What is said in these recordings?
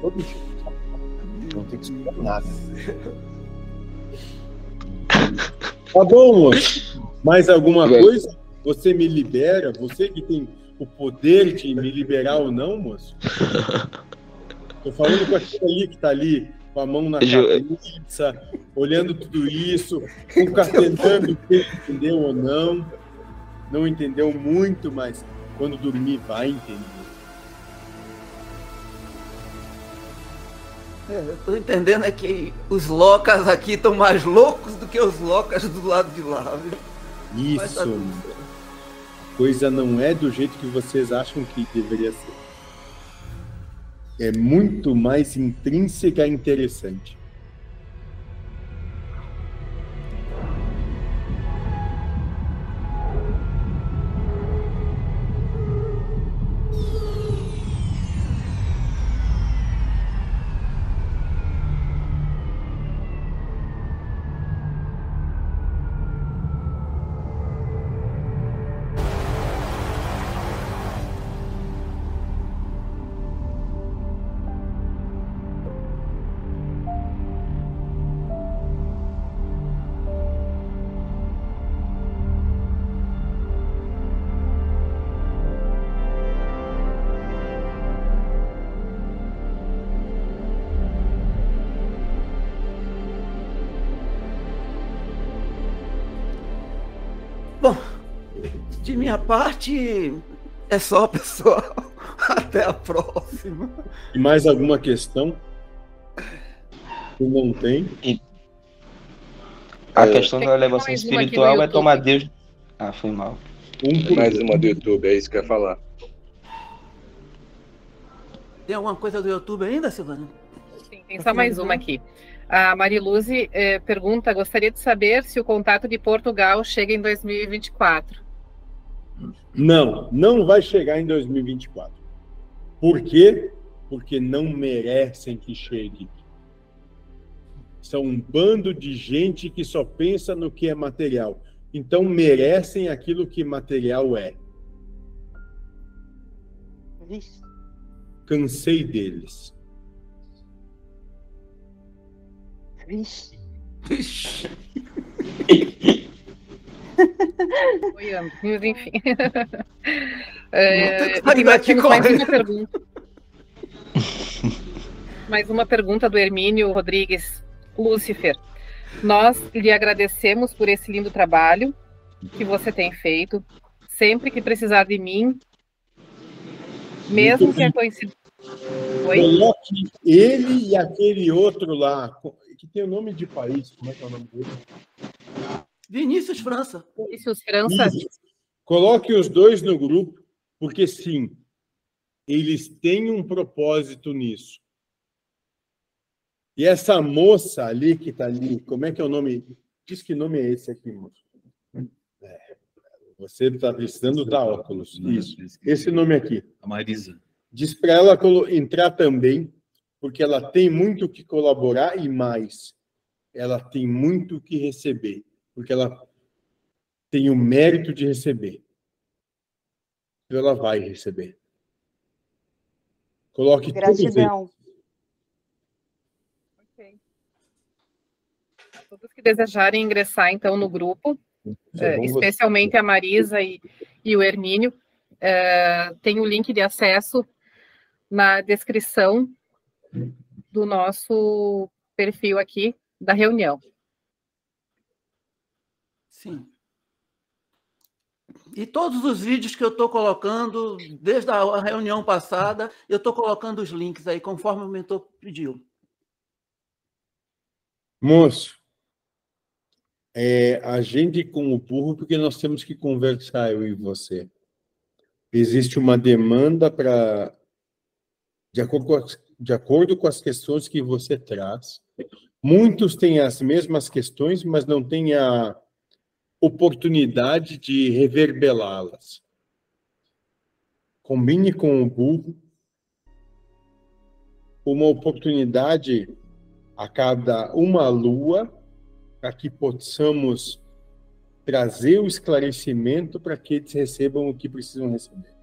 Todo jeito. Não tem que explicar nada. Tá bom, moço. Mais alguma coisa? Você me libera? Você que tem o poder de me liberar ou não, moço? Tô falando com aquele ali que tá ali, com a mão na cabeça, olhando tudo isso, concatenando quem entendeu ou não. Não entendeu muito, mas quando dormir vai entender. É, eu tô entendendo é que os locas aqui estão mais loucos do que os locas do lado de lá, viu? Isso. A coisa não é do jeito que vocês acham que deveria ser. É muito mais intrínseca e interessante. De minha parte, é só, pessoal. Até a próxima. E mais alguma questão? Que não tem? E... A é. questão da elevação espiritual é tomar Deus. Ah, foi mal. Um mais uma do YouTube, é isso que eu ia falar. Tem alguma coisa do YouTube ainda, Silvana? Sim, tem só mais uma aqui. A Mariluze eh, pergunta: gostaria de saber se o contato de Portugal chega em 2024. Não, não vai chegar em 2024. Por quê? Porque não merecem que chegue. São um bando de gente que só pensa no que é material. Então merecem aquilo que material é. Cansei deles. Vixe. Mas enfim. É, mais uma pergunta. mais uma pergunta do Hermínio Rodrigues Lúcifer. Nós lhe agradecemos por esse lindo trabalho que você tem feito. Sempre que precisar de mim, mesmo que a coincidência. Coloque ele e aquele outro lá, que tem o nome de país, como é que é o nome dele? Vinícius França. Vinícius França. Coloque os dois no grupo, porque sim, eles têm um propósito nisso. E essa moça ali que está ali, como é que é o nome? Diz que nome é esse aqui, moço? É, você está precisando dar óculos. Isso. Esse nome aqui. A Marisa. Diz para ela entrar também, porque ela tem muito que colaborar e mais, ela tem muito que receber porque ela tem o mérito de receber. Então ela vai receber. Coloque Gratidão. Ok. Todos que desejarem ingressar, então, no grupo, é, especialmente a Marisa e, e o Hermínio, é, tem o link de acesso na descrição do nosso perfil aqui da reunião. Sim. E todos os vídeos que eu estou colocando, desde a reunião passada, eu estou colocando os links aí, conforme o mentor pediu. Moço, é, agende com o burro, porque nós temos que conversar, eu e você. Existe uma demanda para. De acordo, com de acordo com as questões que você traz. Muitos têm as mesmas questões, mas não têm a oportunidade de reverbelá-las. Combine com o burro uma oportunidade a cada uma lua para que possamos trazer o esclarecimento para que eles recebam o que precisam receber.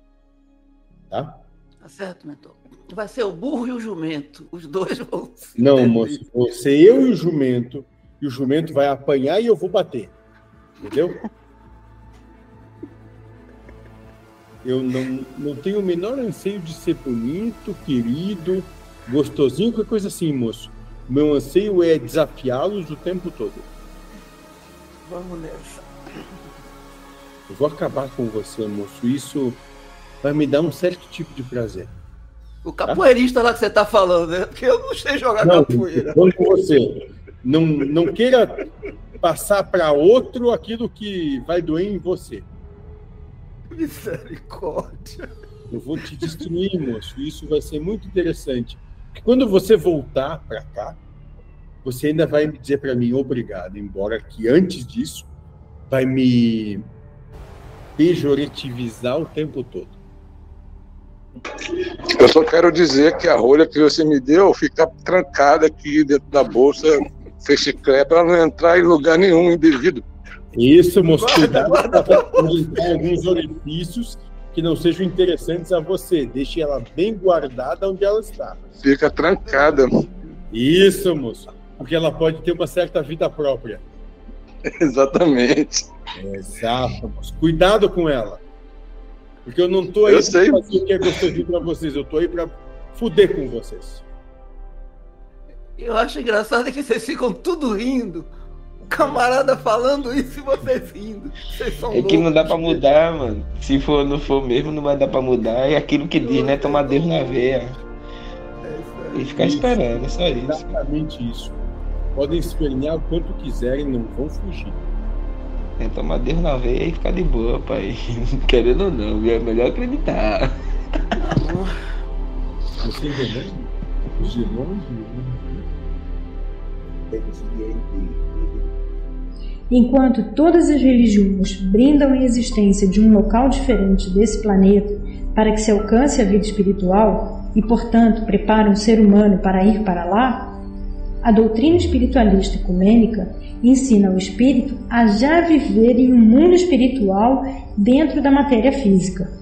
Tá? Tá certo, mentor. Vai ser o burro e o jumento. Os dois vão. Não, moço. Você, eu e o jumento. E o jumento vai apanhar e eu vou bater. Entendeu? Eu não, não tenho o menor anseio de ser bonito, querido, gostosinho, qualquer coisa assim, moço. Meu anseio é desafiá-los o tempo todo. Vamos nessa. Eu vou acabar com você, moço. Isso vai me dar um certo tipo de prazer. O capoeirista lá que você está falando, né? Porque eu não sei jogar não, capoeira. Vamos com você. Não, não queira passar para outro aquilo que vai doer em você. Misericórdia. Eu vou te destruir, moço. Isso vai ser muito interessante. Porque quando você voltar para cá, você ainda vai me dizer para mim obrigado, embora que antes disso vai me pejorativizar o tempo todo. Eu só quero dizer que a rolha que você me deu fica trancada aqui dentro da bolsa, feche para não entrar em lugar nenhum indevido. Isso, moço, cuidado para alguns orifícios que não sejam interessantes a você. Deixe ela bem guardada onde ela está. Fica trancada. Isso, moço, porque ela pode ter uma certa vida própria. Exatamente. Exato, moço. Cuidado com ela. Porque eu não tô aí para fazer o que é gostosinho para vocês, eu tô aí para fuder com vocês. Eu acho engraçado que vocês ficam tudo rindo. O camarada falando isso e vocês rindo. Vocês são é que loucos. não dá pra mudar, mano. Se for, não for mesmo, não vai dar pra mudar. É aquilo que diz, né? Tomar Deus na veia. É E ficar esperando, é só isso. Exatamente isso. Podem espernear o quanto quiserem, não vão fugir. É tomar Deus na veia e ficar de boa, pai. Querendo ou não, é melhor acreditar. Você entendeu? Os irmãos Enquanto todas as religiões brindam a existência de um local diferente desse planeta para que se alcance a vida espiritual e, portanto, preparam o ser humano para ir para lá, a doutrina espiritualista ecumênica ensina o espírito a já viver em um mundo espiritual dentro da matéria física.